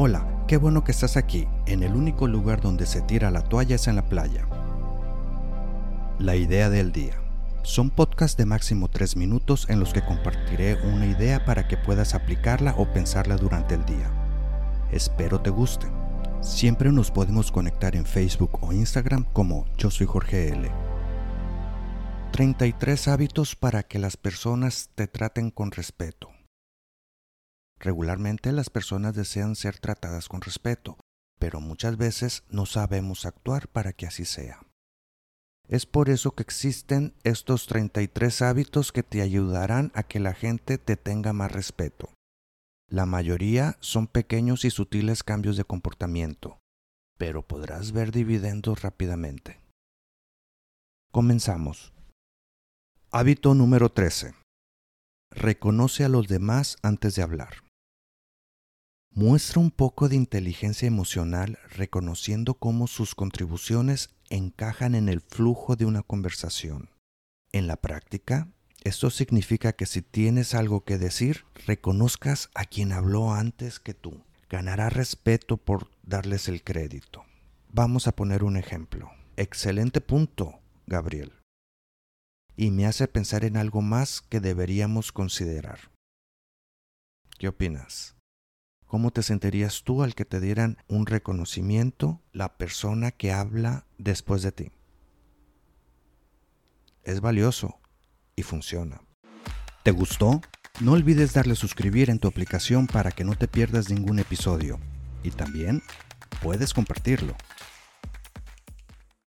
Hola, qué bueno que estás aquí. En el único lugar donde se tira la toalla es en la playa. La idea del día. Son podcasts de máximo 3 minutos en los que compartiré una idea para que puedas aplicarla o pensarla durante el día. Espero te guste. Siempre nos podemos conectar en Facebook o Instagram como Yo soy Jorge L. 33 hábitos para que las personas te traten con respeto. Regularmente las personas desean ser tratadas con respeto, pero muchas veces no sabemos actuar para que así sea. Es por eso que existen estos 33 hábitos que te ayudarán a que la gente te tenga más respeto. La mayoría son pequeños y sutiles cambios de comportamiento, pero podrás ver dividendos rápidamente. Comenzamos. Hábito número 13. Reconoce a los demás antes de hablar. Muestra un poco de inteligencia emocional reconociendo cómo sus contribuciones encajan en el flujo de una conversación. En la práctica, esto significa que si tienes algo que decir, reconozcas a quien habló antes que tú. Ganará respeto por darles el crédito. Vamos a poner un ejemplo. Excelente punto, Gabriel. Y me hace pensar en algo más que deberíamos considerar. ¿Qué opinas? ¿Cómo te sentirías tú al que te dieran un reconocimiento la persona que habla después de ti? Es valioso y funciona. ¿Te gustó? No olvides darle suscribir en tu aplicación para que no te pierdas ningún episodio. Y también puedes compartirlo.